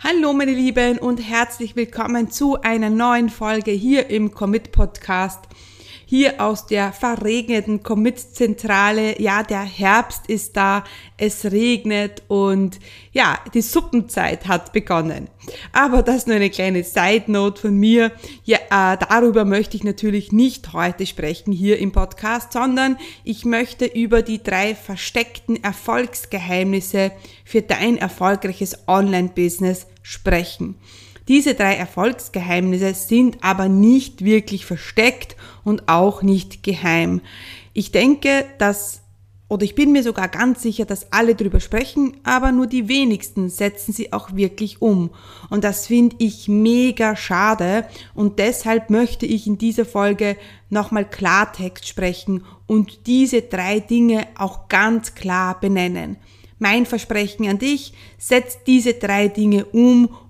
Hallo meine Lieben und herzlich willkommen zu einer neuen Folge hier im Commit Podcast hier aus der verregneten Commit-Zentrale. Ja, der Herbst ist da, es regnet und ja, die Suppenzeit hat begonnen. Aber das nur eine kleine Side-Note von mir. Ja, äh, darüber möchte ich natürlich nicht heute sprechen hier im Podcast, sondern ich möchte über die drei versteckten Erfolgsgeheimnisse für dein erfolgreiches Online-Business sprechen. Diese drei Erfolgsgeheimnisse sind aber nicht wirklich versteckt und auch nicht geheim. Ich denke, dass oder ich bin mir sogar ganz sicher, dass alle drüber sprechen, aber nur die wenigsten setzen sie auch wirklich um. Und das finde ich mega schade und deshalb möchte ich in dieser Folge nochmal Klartext sprechen und diese drei Dinge auch ganz klar benennen. Mein Versprechen an dich, setz diese drei Dinge um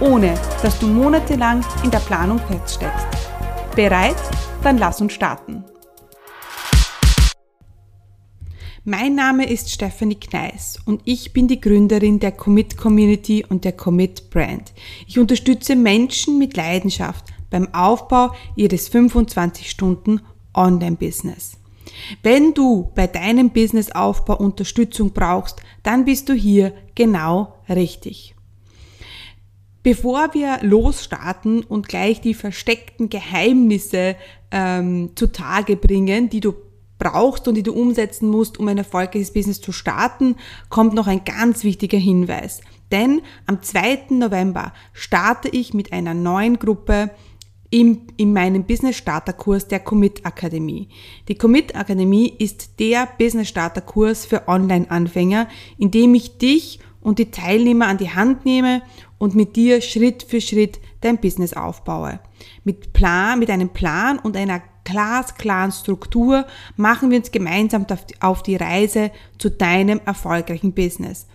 ohne dass du monatelang in der Planung feststeckst. Bereit? Dann lass uns starten. Mein Name ist Stephanie Kneis und ich bin die Gründerin der Commit Community und der Commit Brand. Ich unterstütze Menschen mit Leidenschaft beim Aufbau ihres 25 Stunden Online-Business. Wenn du bei deinem Businessaufbau Unterstützung brauchst, dann bist du hier genau richtig. Bevor wir losstarten und gleich die versteckten Geheimnisse ähm, zutage bringen, die du brauchst und die du umsetzen musst, um ein erfolgreiches Business zu starten, kommt noch ein ganz wichtiger Hinweis. Denn am 2. November starte ich mit einer neuen Gruppe im, in meinem Business Starter Kurs der Commit Akademie. Die Commit Akademie ist der Business Starter Kurs für Online-Anfänger, in dem ich dich und die Teilnehmer an die Hand nehme und mit dir Schritt für Schritt dein Business aufbaue. Mit Plan, mit einem Plan und einer glasklaren Struktur machen wir uns gemeinsam auf die Reise zu deinem erfolgreichen Business.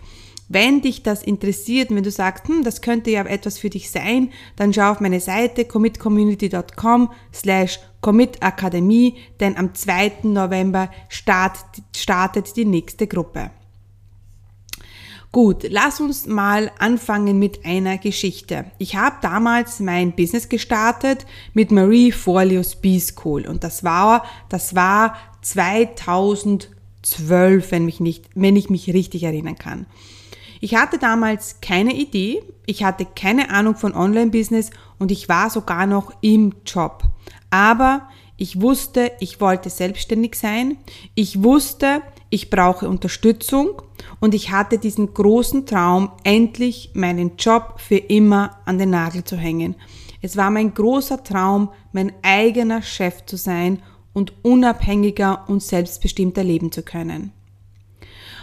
Wenn dich das interessiert wenn du sagst, hm, das könnte ja etwas für dich sein, dann schau auf meine Seite commitcommunity.com slash commitakademie, denn am 2. November start, startet die nächste Gruppe. Gut, lass uns mal anfangen mit einer Geschichte. Ich habe damals mein Business gestartet mit Marie Forleo's B-School und das war, das war 2012, wenn, mich nicht, wenn ich mich richtig erinnern kann. Ich hatte damals keine Idee, ich hatte keine Ahnung von Online-Business und ich war sogar noch im Job. Aber ich wusste, ich wollte selbstständig sein. Ich wusste, ich brauche Unterstützung und ich hatte diesen großen Traum, endlich meinen Job für immer an den Nagel zu hängen. Es war mein großer Traum, mein eigener Chef zu sein und unabhängiger und selbstbestimmter leben zu können.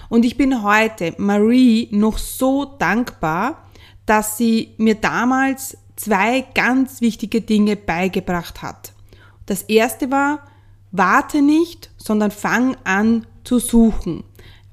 Und ich bin heute Marie noch so dankbar, dass sie mir damals zwei ganz wichtige Dinge beigebracht hat. Das erste war, warte nicht, sondern fang an zu suchen.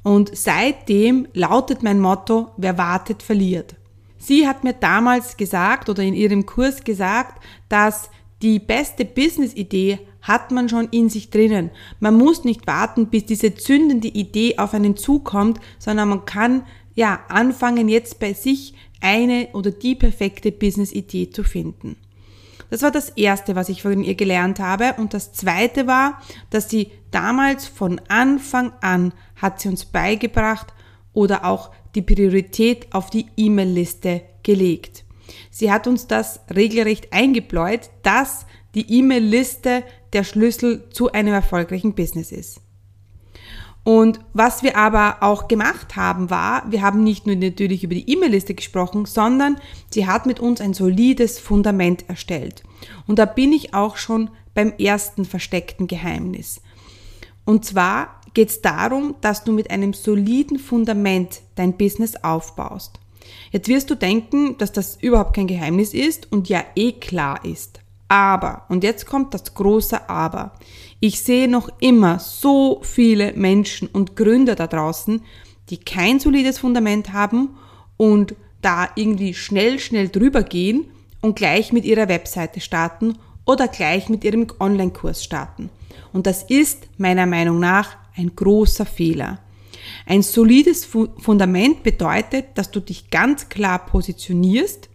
Und seitdem lautet mein Motto, wer wartet, verliert. Sie hat mir damals gesagt oder in ihrem Kurs gesagt, dass die beste Business-Idee hat man schon in sich drinnen. Man muss nicht warten, bis diese zündende Idee auf einen zukommt, sondern man kann ja anfangen, jetzt bei sich eine oder die perfekte Business-Idee zu finden. Das war das Erste, was ich von ihr gelernt habe. Und das Zweite war, dass sie damals von Anfang an hat sie uns beigebracht oder auch die Priorität auf die E-Mail-Liste gelegt. Sie hat uns das regelrecht eingebläut, dass die E-Mail-Liste der Schlüssel zu einem erfolgreichen Business ist. Und was wir aber auch gemacht haben, war, wir haben nicht nur natürlich über die E-Mail-Liste gesprochen, sondern sie hat mit uns ein solides Fundament erstellt. Und da bin ich auch schon beim ersten versteckten Geheimnis. Und zwar geht es darum, dass du mit einem soliden Fundament dein Business aufbaust. Jetzt wirst du denken, dass das überhaupt kein Geheimnis ist und ja eh klar ist. Aber, und jetzt kommt das große Aber, ich sehe noch immer so viele Menschen und Gründer da draußen, die kein solides Fundament haben und da irgendwie schnell, schnell drüber gehen und gleich mit ihrer Webseite starten oder gleich mit ihrem Online-Kurs starten. Und das ist meiner Meinung nach ein großer Fehler. Ein solides Fundament bedeutet, dass du dich ganz klar positionierst,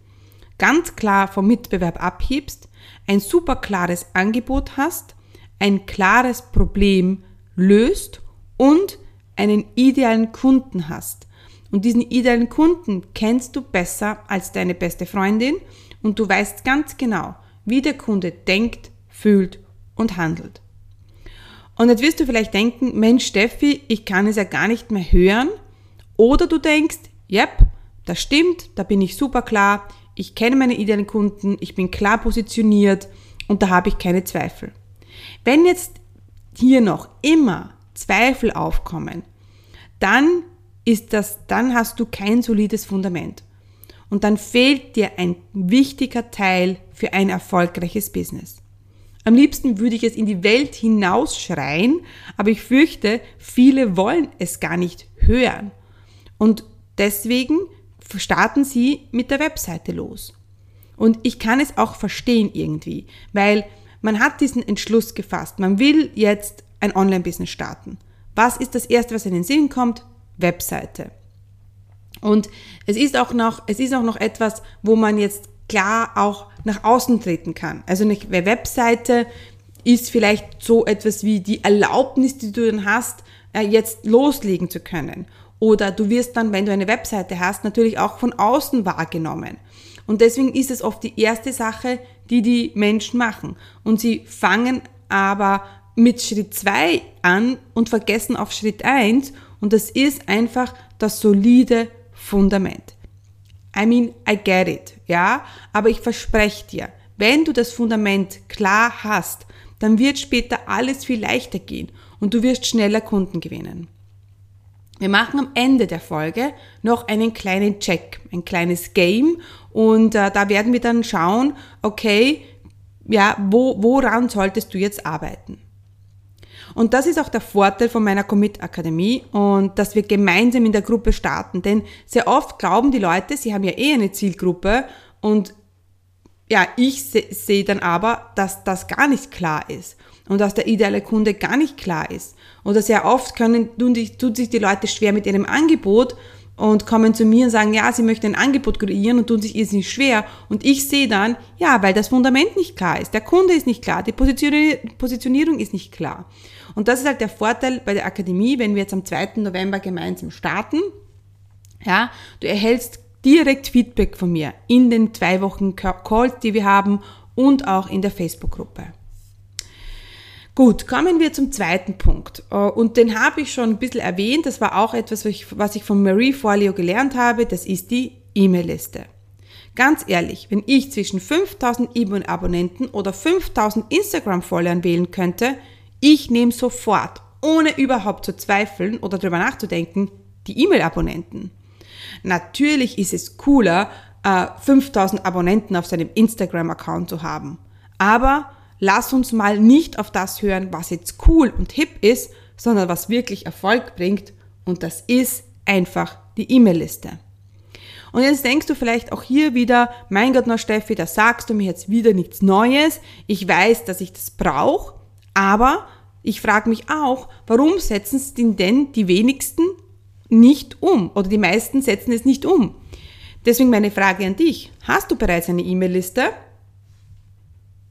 ganz klar vom Mitbewerb abhebst, ein super klares Angebot hast, ein klares Problem löst und einen idealen Kunden hast. Und diesen idealen Kunden kennst du besser als deine beste Freundin und du weißt ganz genau, wie der Kunde denkt, fühlt und handelt. Und jetzt wirst du vielleicht denken, Mensch Steffi, ich kann es ja gar nicht mehr hören. Oder du denkst, yep, das stimmt, da bin ich super klar, ich kenne meine idealen Kunden, ich bin klar positioniert und da habe ich keine Zweifel. Wenn jetzt hier noch immer Zweifel aufkommen, dann ist das, dann hast du kein solides Fundament. Und dann fehlt dir ein wichtiger Teil für ein erfolgreiches Business. Am liebsten würde ich es in die Welt hinausschreien, aber ich fürchte, viele wollen es gar nicht hören. Und deswegen starten sie mit der Webseite los. Und ich kann es auch verstehen irgendwie, weil man hat diesen Entschluss gefasst. Man will jetzt ein Online-Business starten. Was ist das erste, was in den Sinn kommt? Webseite. Und es ist auch noch, es ist auch noch etwas, wo man jetzt klar auch nach außen treten kann. Also eine Webseite ist vielleicht so etwas wie die Erlaubnis, die du dann hast, äh, jetzt loslegen zu können. Oder du wirst dann, wenn du eine Webseite hast, natürlich auch von außen wahrgenommen. Und deswegen ist es oft die erste Sache, die die Menschen machen. Und sie fangen aber mit Schritt zwei an und vergessen auf Schritt eins und das ist einfach das solide Fundament. I mean, I get it, ja, aber ich verspreche dir, wenn du das Fundament klar hast, dann wird später alles viel leichter gehen und du wirst schneller Kunden gewinnen. Wir machen am Ende der Folge noch einen kleinen Check, ein kleines Game und äh, da werden wir dann schauen, okay, ja, wo, woran solltest du jetzt arbeiten? Und das ist auch der Vorteil von meiner Commit Akademie und dass wir gemeinsam in der Gruppe starten. Denn sehr oft glauben die Leute, sie haben ja eh eine Zielgruppe und ja, ich sehe dann aber, dass das gar nicht klar ist und dass der ideale Kunde gar nicht klar ist. Oder sehr oft können, tun, die, tun sich die Leute schwer mit ihrem Angebot und kommen zu mir und sagen, ja, sie möchten ein Angebot kreieren und tun sich irrsinnig schwer. Und ich sehe dann, ja, weil das Fundament nicht klar ist, der Kunde ist nicht klar, die Positionierung ist nicht klar. Und das ist halt der Vorteil bei der Akademie, wenn wir jetzt am 2. November gemeinsam starten. Ja, du erhältst direkt Feedback von mir in den zwei Wochen Calls, die wir haben und auch in der Facebook-Gruppe. Gut, kommen wir zum zweiten Punkt. Äh, und den habe ich schon ein bisschen erwähnt. Das war auch etwas, was ich von Marie Forleo gelernt habe. Das ist die E-Mail-Liste. Ganz ehrlich, wenn ich zwischen 5000 E-Mail-Abonnenten oder 5000 Instagram-Followern wählen könnte, ich nehme sofort, ohne überhaupt zu zweifeln oder darüber nachzudenken, die E-Mail-Abonnenten. Natürlich ist es cooler, 5000 äh, Abonnenten auf seinem Instagram-Account zu haben. Aber lass uns mal nicht auf das hören, was jetzt cool und hip ist, sondern was wirklich Erfolg bringt. Und das ist einfach die E-Mail-Liste. Und jetzt denkst du vielleicht auch hier wieder, mein Gott, noch Steffi, da sagst du mir jetzt wieder nichts Neues. Ich weiß, dass ich das brauche. Aber ich frage mich auch, warum setzen es denn die wenigsten nicht um oder die meisten setzen es nicht um? Deswegen meine Frage an dich. Hast du bereits eine E-Mail-Liste?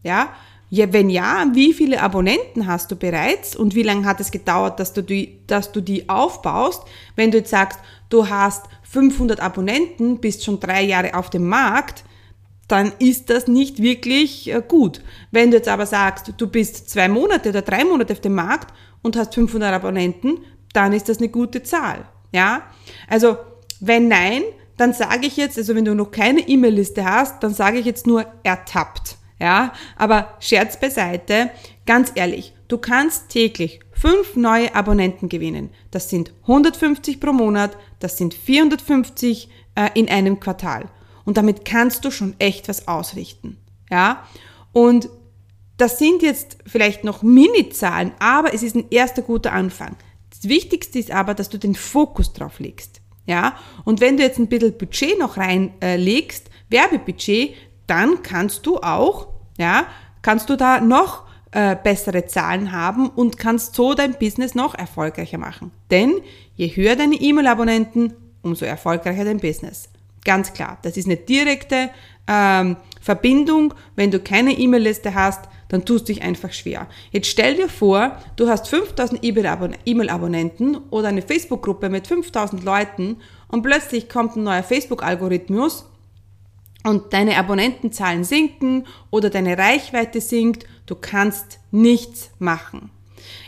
Ja? Ja? Wenn ja, wie viele Abonnenten hast du bereits und wie lange hat es gedauert, dass du, die, dass du die aufbaust? Wenn du jetzt sagst, du hast 500 Abonnenten, bist schon drei Jahre auf dem Markt, dann ist das nicht wirklich äh, gut. Wenn du jetzt aber sagst, du bist zwei Monate oder drei Monate auf dem Markt und hast 500 Abonnenten, dann ist das eine gute Zahl. Ja? Also, wenn nein, dann sage ich jetzt, also wenn du noch keine E-Mail-Liste hast, dann sage ich jetzt nur ertappt. Ja? Aber Scherz beiseite, ganz ehrlich, du kannst täglich fünf neue Abonnenten gewinnen. Das sind 150 pro Monat, das sind 450 äh, in einem Quartal. Und damit kannst du schon echt was ausrichten. Ja? Und das sind jetzt vielleicht noch Mini-Zahlen, aber es ist ein erster guter Anfang. Das Wichtigste ist aber, dass du den Fokus drauf legst. Ja? Und wenn du jetzt ein bisschen Budget noch reinlegst, äh, Werbebudget, dann kannst du auch, ja, kannst du da noch äh, bessere Zahlen haben und kannst so dein Business noch erfolgreicher machen. Denn je höher deine E-Mail-Abonnenten, umso erfolgreicher dein Business. Ganz klar, das ist eine direkte ähm, Verbindung. Wenn du keine E-Mail-Liste hast, dann tust du dich einfach schwer. Jetzt stell dir vor, du hast 5000 E-Mail-Abonnenten oder eine Facebook-Gruppe mit 5000 Leuten und plötzlich kommt ein neuer Facebook-Algorithmus und deine Abonnentenzahlen sinken oder deine Reichweite sinkt, du kannst nichts machen.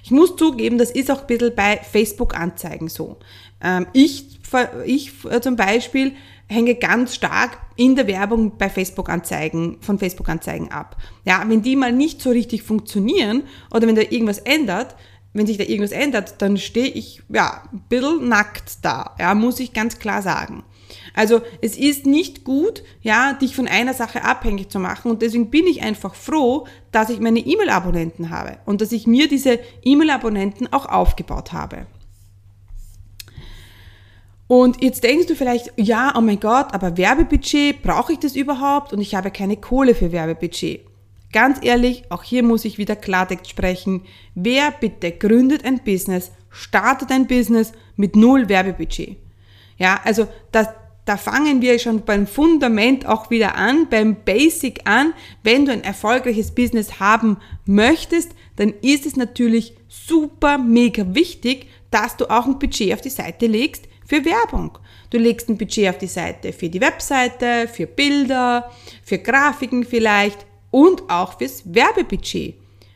Ich muss zugeben, das ist auch ein bisschen bei Facebook-Anzeigen so. Ähm, ich, ich äh, zum Beispiel hänge ganz stark in der Werbung bei Facebook-Anzeigen, von Facebook-Anzeigen ab. Ja, wenn die mal nicht so richtig funktionieren oder wenn da irgendwas ändert, wenn sich da irgendwas ändert, dann stehe ich, ja, ein bisschen nackt da, ja, muss ich ganz klar sagen. Also es ist nicht gut, ja, dich von einer Sache abhängig zu machen und deswegen bin ich einfach froh, dass ich meine E-Mail-Abonnenten habe und dass ich mir diese E-Mail-Abonnenten auch aufgebaut habe. Und jetzt denkst du vielleicht, ja, oh mein Gott, aber Werbebudget, brauche ich das überhaupt? Und ich habe keine Kohle für Werbebudget. Ganz ehrlich, auch hier muss ich wieder Klartext sprechen. Wer bitte gründet ein Business, startet ein Business mit null Werbebudget? Ja, also das, da fangen wir schon beim Fundament auch wieder an, beim Basic an. Wenn du ein erfolgreiches Business haben möchtest, dann ist es natürlich super, mega wichtig, dass du auch ein Budget auf die Seite legst für Werbung. Du legst ein Budget auf die Seite für die Webseite, für Bilder, für Grafiken vielleicht und auch fürs Werbebudget.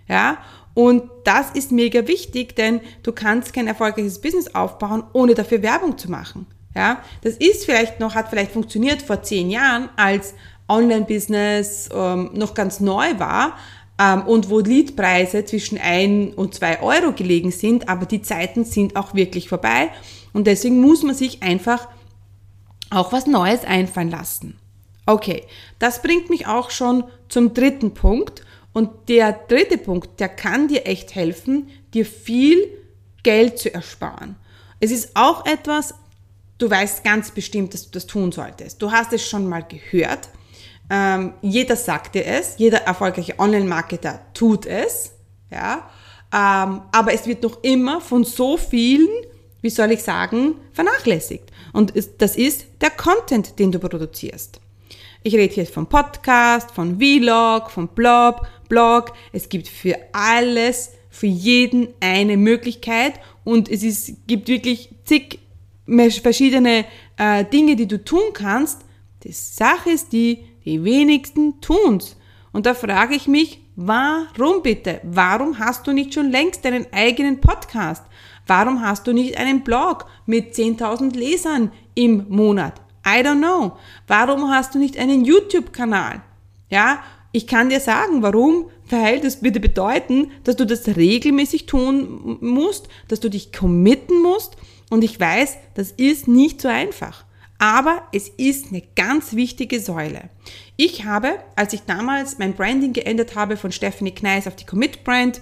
Ja, und das ist mega wichtig, denn du kannst kein erfolgreiches Business aufbauen, ohne dafür Werbung zu machen. Ja, das ist vielleicht noch, hat vielleicht funktioniert vor zehn Jahren, als Online-Business ähm, noch ganz neu war ähm, und wo Leadpreise zwischen ein und zwei Euro gelegen sind, aber die Zeiten sind auch wirklich vorbei und deswegen muss man sich einfach auch was Neues einfallen lassen. Okay, das bringt mich auch schon zum dritten Punkt und der dritte Punkt, der kann dir echt helfen, dir viel Geld zu ersparen. Es ist auch etwas, du weißt ganz bestimmt, dass du das tun solltest. Du hast es schon mal gehört. Ähm, jeder sagt dir es, jeder erfolgreiche Online-Marketer tut es, ja. Ähm, aber es wird noch immer von so vielen, wie soll ich sagen, vernachlässigt. Und das ist der Content, den du produzierst. Ich rede hier von Podcast, von Vlog, von Blog, Blog. Es gibt für alles, für jeden eine Möglichkeit und es ist, gibt wirklich zig verschiedene äh, Dinge, die du tun kannst. Die Sache ist die, die wenigsten tun's. Und da frage ich mich, warum bitte? Warum hast du nicht schon längst deinen eigenen Podcast? Warum hast du nicht einen Blog mit 10.000 Lesern im Monat? I don't know. Warum hast du nicht einen YouTube-Kanal? Ja, ich kann dir sagen, warum, weil das würde bedeuten, dass du das regelmäßig tun musst, dass du dich committen musst und ich weiß, das ist nicht so einfach. Aber es ist eine ganz wichtige Säule. Ich habe, als ich damals mein Branding geändert habe von Stephanie Kneis auf die Commit Brand,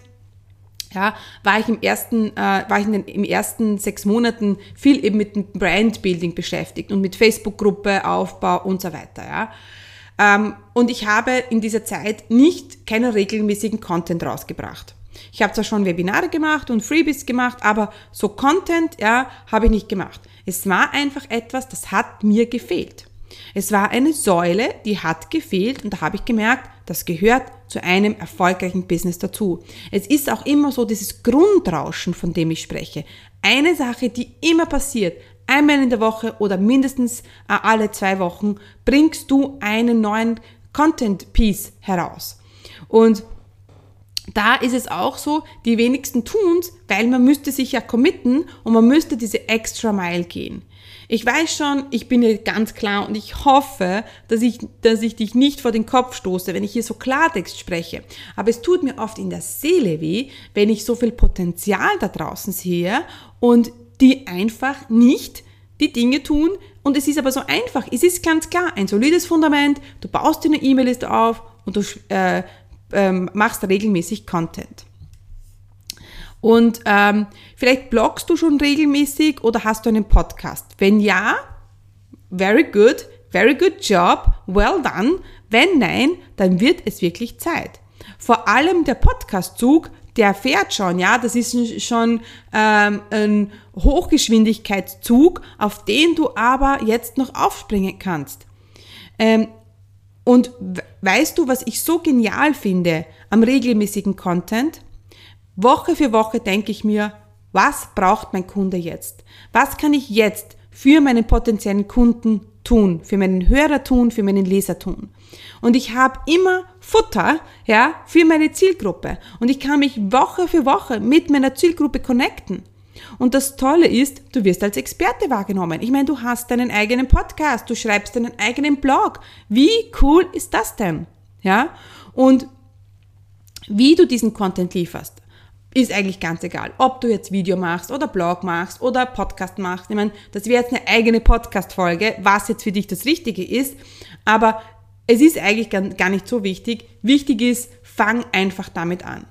ja, war ich im ersten, äh, war ich in den, im ersten sechs Monaten viel eben mit dem Brandbuilding beschäftigt und mit Facebook-Gruppe, Aufbau und so weiter, ja. Ähm, und ich habe in dieser Zeit nicht keinen regelmäßigen Content rausgebracht. Ich habe zwar schon Webinare gemacht und Freebies gemacht, aber so Content, ja, habe ich nicht gemacht. Es war einfach etwas, das hat mir gefehlt. Es war eine Säule, die hat gefehlt und da habe ich gemerkt, das gehört zu einem erfolgreichen Business dazu. Es ist auch immer so dieses Grundrauschen, von dem ich spreche. Eine Sache, die immer passiert, einmal in der Woche oder mindestens äh, alle zwei Wochen, bringst du einen neuen Content Piece heraus. Und da ist es auch so, die wenigsten tun's, weil man müsste sich ja committen und man müsste diese extra Mile gehen. Ich weiß schon, ich bin hier ganz klar und ich hoffe, dass ich, dass ich dich nicht vor den Kopf stoße, wenn ich hier so Klartext spreche. Aber es tut mir oft in der Seele weh, wenn ich so viel Potenzial da draußen sehe und die einfach nicht die Dinge tun, Und es ist aber so einfach. Es ist ganz klar, ein solides Fundament, du baust dir eine E-Mail-Liste auf und du äh, ähm, machst regelmäßig Content. Und ähm, vielleicht bloggst du schon regelmäßig oder hast du einen Podcast? Wenn ja, very good, very good job, well done. Wenn nein, dann wird es wirklich Zeit. Vor allem der Podcastzug, der fährt schon, ja, das ist schon ähm, ein Hochgeschwindigkeitszug, auf den du aber jetzt noch aufspringen kannst. Ähm, und weißt du, was ich so genial finde am regelmäßigen Content? Woche für Woche denke ich mir, was braucht mein Kunde jetzt? Was kann ich jetzt für meinen potenziellen Kunden tun, für meinen Hörer tun, für meinen Leser tun? Und ich habe immer Futter, ja, für meine Zielgruppe. Und ich kann mich Woche für Woche mit meiner Zielgruppe connecten. Und das Tolle ist, du wirst als Experte wahrgenommen. Ich meine, du hast deinen eigenen Podcast, du schreibst deinen eigenen Blog. Wie cool ist das denn? Ja? Und wie du diesen Content lieferst, ist eigentlich ganz egal. Ob du jetzt Video machst oder Blog machst oder Podcast machst. Ich meine, das wäre jetzt eine eigene Podcast-Folge, was jetzt für dich das Richtige ist. Aber es ist eigentlich gar nicht so wichtig. Wichtig ist, fang einfach damit an.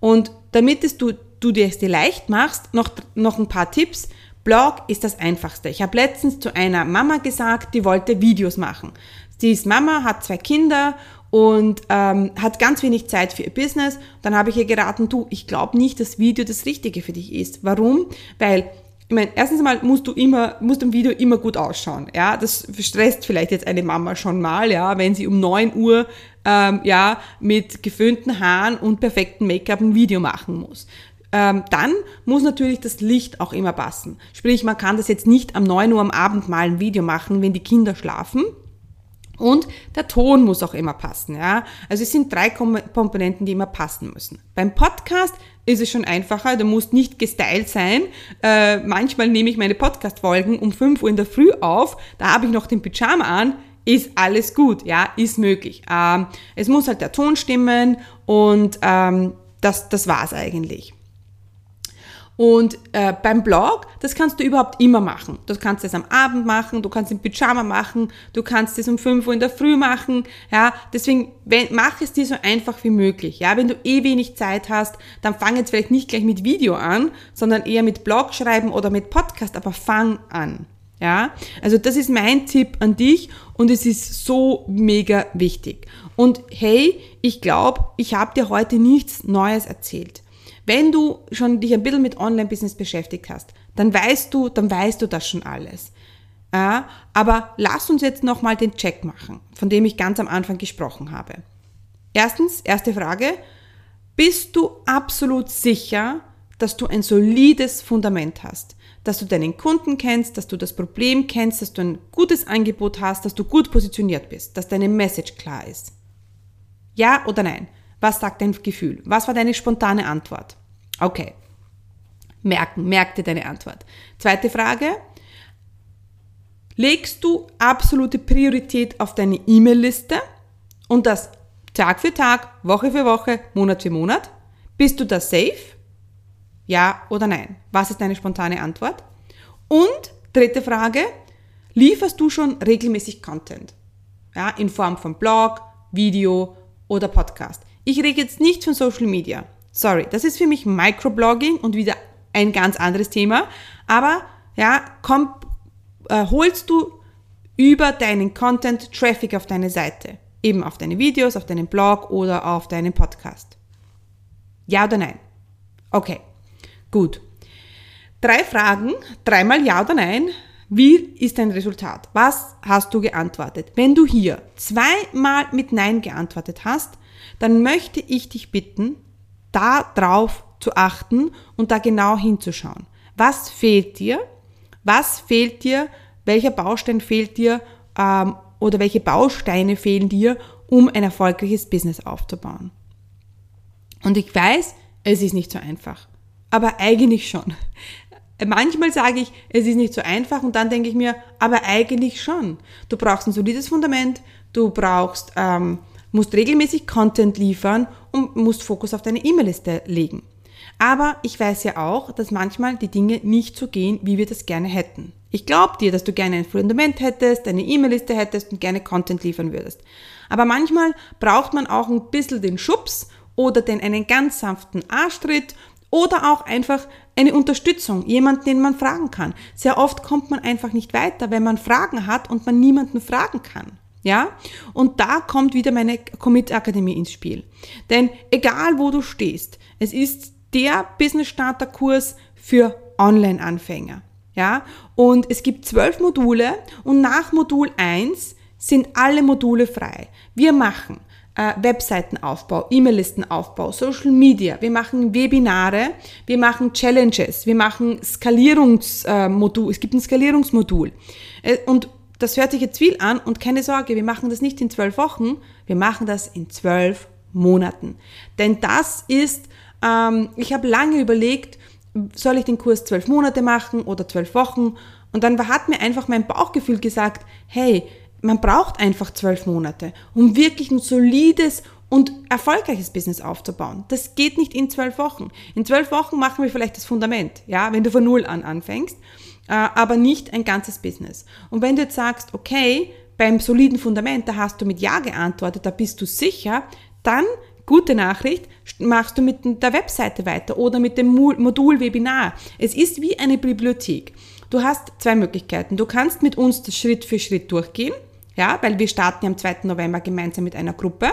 Und damit es du, du dir es dir leicht machst, noch, noch ein paar Tipps. Blog ist das Einfachste. Ich habe letztens zu einer Mama gesagt, die wollte Videos machen. Sie ist Mama, hat zwei Kinder und ähm, hat ganz wenig Zeit für ihr Business. Dann habe ich ihr geraten, du, ich glaube nicht, dass Video das Richtige für dich ist. Warum? Weil ich meine, erstens mal musst du immer, musst im Video immer gut ausschauen. Ja, das stresst vielleicht jetzt eine Mama schon mal, ja, wenn sie um neun Uhr ähm, ja mit geföhnten Haaren und perfektem Make-up ein Video machen muss. Ähm, dann muss natürlich das Licht auch immer passen. Sprich, man kann das jetzt nicht am neun Uhr am Abend mal ein Video machen, wenn die Kinder schlafen, und der Ton muss auch immer passen, ja. Also es sind drei Komponenten, die immer passen müssen. Beim Podcast ist es schon einfacher, du musst nicht gestylt sein. Äh, manchmal nehme ich meine Podcast-Folgen um 5 Uhr in der Früh auf, da habe ich noch den Pyjama an, ist alles gut, ja, ist möglich. Ähm, es muss halt der Ton stimmen und ähm, das, das war's eigentlich. Und äh, beim Blog, das kannst du überhaupt immer machen. Du kannst es am Abend machen, du kannst es im Pyjama machen, du kannst es um 5 Uhr in der Früh machen. Ja, deswegen wenn, mach es dir so einfach wie möglich. Ja, wenn du eh wenig Zeit hast, dann fang jetzt vielleicht nicht gleich mit Video an, sondern eher mit Blog schreiben oder mit Podcast, aber fang an. Ja, also das ist mein Tipp an dich und es ist so mega wichtig. Und hey, ich glaube, ich habe dir heute nichts Neues erzählt. Wenn du schon dich ein bisschen mit Online-Business beschäftigt hast, dann weißt du, dann weißt du das schon alles. Ja, aber lass uns jetzt nochmal den Check machen, von dem ich ganz am Anfang gesprochen habe. Erstens, erste Frage, bist du absolut sicher, dass du ein solides Fundament hast? Dass du deinen Kunden kennst, dass du das Problem kennst, dass du ein gutes Angebot hast, dass du gut positioniert bist, dass deine Message klar ist? Ja oder nein? Was sagt dein Gefühl? Was war deine spontane Antwort? Okay. Merken, merk dir deine Antwort. Zweite Frage. Legst du absolute Priorität auf deine E-Mail-Liste und das Tag für Tag, Woche für Woche, Monat für Monat? Bist du da safe? Ja oder nein? Was ist deine spontane Antwort? Und dritte Frage, lieferst du schon regelmäßig Content? Ja, in Form von Blog, Video oder Podcast. Ich rede jetzt nicht von Social Media. Sorry, das ist für mich Microblogging und wieder ein ganz anderes Thema. Aber ja, komm, äh, holst du über deinen Content Traffic auf deine Seite. Eben auf deine Videos, auf deinen Blog oder auf deinen Podcast. Ja oder nein? Okay, gut. Drei Fragen, dreimal Ja oder Nein. Wie ist dein Resultat? Was hast du geantwortet? Wenn du hier zweimal mit Nein geantwortet hast, dann möchte ich dich bitten, da drauf zu achten und da genau hinzuschauen. Was fehlt dir? Was fehlt dir? Welcher Baustein fehlt dir? Ähm, oder welche Bausteine fehlen dir, um ein erfolgreiches Business aufzubauen? Und ich weiß, es ist nicht so einfach. Aber eigentlich schon. Manchmal sage ich, es ist nicht so einfach und dann denke ich mir, aber eigentlich schon. Du brauchst ein solides Fundament, du brauchst ähm, musst regelmäßig Content liefern und musst Fokus auf deine E-Mail-Liste legen. Aber ich weiß ja auch, dass manchmal die Dinge nicht so gehen, wie wir das gerne hätten. Ich glaube dir, dass du gerne ein Fundament hättest, eine E-Mail-Liste hättest und gerne Content liefern würdest. Aber manchmal braucht man auch ein bisschen den Schubs oder den einen ganz sanften Arschtritt oder auch einfach eine Unterstützung, jemanden, den man fragen kann. Sehr oft kommt man einfach nicht weiter, wenn man Fragen hat und man niemanden fragen kann. Ja? Und da kommt wieder meine Commit Akademie ins Spiel. Denn egal wo du stehst, es ist der Business Starter Kurs für Online-Anfänger. Ja? Und es gibt zwölf Module und nach Modul 1 sind alle Module frei. Wir machen äh, Webseitenaufbau, E-Mail-Listenaufbau, Social Media, wir machen Webinare, wir machen Challenges, wir machen Skalierungsmodul, äh, es gibt ein Skalierungsmodul. Äh, und das hört sich jetzt viel an und keine Sorge, wir machen das nicht in zwölf Wochen, wir machen das in zwölf Monaten. Denn das ist, ähm, ich habe lange überlegt, soll ich den Kurs zwölf Monate machen oder zwölf Wochen? Und dann hat mir einfach mein Bauchgefühl gesagt, hey, man braucht einfach zwölf Monate, um wirklich ein solides und erfolgreiches Business aufzubauen. Das geht nicht in zwölf Wochen. In zwölf Wochen machen wir vielleicht das Fundament, ja, wenn du von Null an anfängst. Äh, aber nicht ein ganzes Business. Und wenn du jetzt sagst, okay, beim soliden Fundament, da hast du mit Ja geantwortet, da bist du sicher, dann gute Nachricht, machst du mit der Webseite weiter oder mit dem Modul Webinar. Es ist wie eine Bibliothek. Du hast zwei Möglichkeiten. Du kannst mit uns das Schritt für Schritt durchgehen, ja, weil wir starten am 2. November gemeinsam mit einer Gruppe.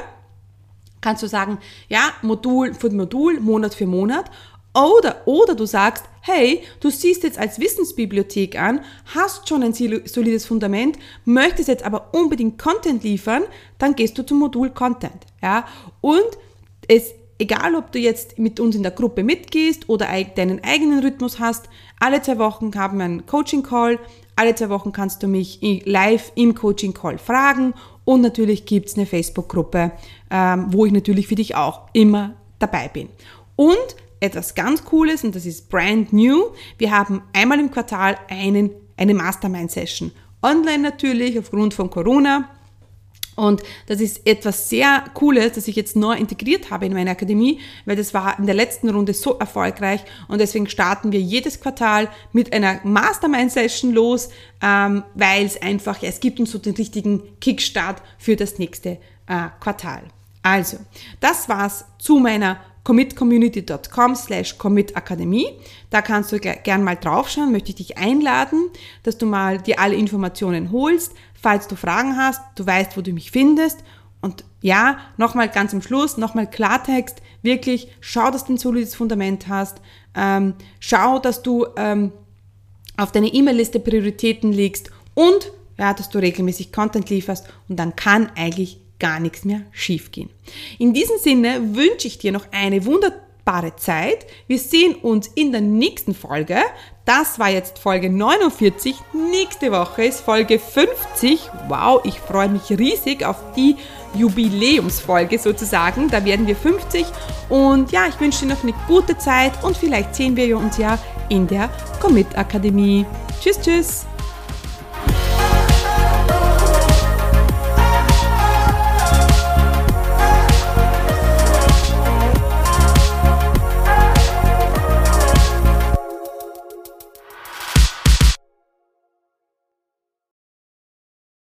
Kannst du sagen, ja, Modul für Modul, Monat für Monat oder, oder du sagst, hey, du siehst jetzt als Wissensbibliothek an, hast schon ein solides Fundament, möchtest jetzt aber unbedingt Content liefern, dann gehst du zum Modul Content. Ja? Und es, egal ob du jetzt mit uns in der Gruppe mitgehst oder deinen eigenen Rhythmus hast, alle zwei Wochen haben wir einen Coaching-Call, alle zwei Wochen kannst du mich live im Coaching-Call fragen und natürlich gibt's eine Facebook-Gruppe, ähm, wo ich natürlich für dich auch immer dabei bin. Und etwas ganz Cooles und das ist brand new. Wir haben einmal im Quartal einen, eine Mastermind-Session. Online natürlich, aufgrund von Corona. Und das ist etwas sehr Cooles, das ich jetzt neu integriert habe in meine Akademie, weil das war in der letzten Runde so erfolgreich und deswegen starten wir jedes Quartal mit einer Mastermind-Session los, ähm, weil es einfach, es gibt uns so den richtigen Kickstart für das nächste äh, Quartal. Also, das war's zu meiner commitcommunity.com slash commitakademie. Da kannst du gern mal draufschauen, möchte ich dich einladen, dass du mal dir alle Informationen holst. Falls du Fragen hast, du weißt, wo du mich findest. Und ja, nochmal ganz am Schluss, nochmal Klartext, wirklich schau, dass du ein solides Fundament hast. Ähm, schau, dass du ähm, auf deine E-Mail-Liste Prioritäten legst und ja, dass du regelmäßig Content lieferst und dann kann eigentlich gar nichts mehr schiefgehen. In diesem Sinne wünsche ich dir noch eine wunderbare Zeit. Wir sehen uns in der nächsten Folge. Das war jetzt Folge 49. Nächste Woche ist Folge 50. Wow, ich freue mich riesig auf die Jubiläumsfolge sozusagen. Da werden wir 50. Und ja, ich wünsche dir noch eine gute Zeit und vielleicht sehen wir uns ja in der Commit Akademie. Tschüss, tschüss.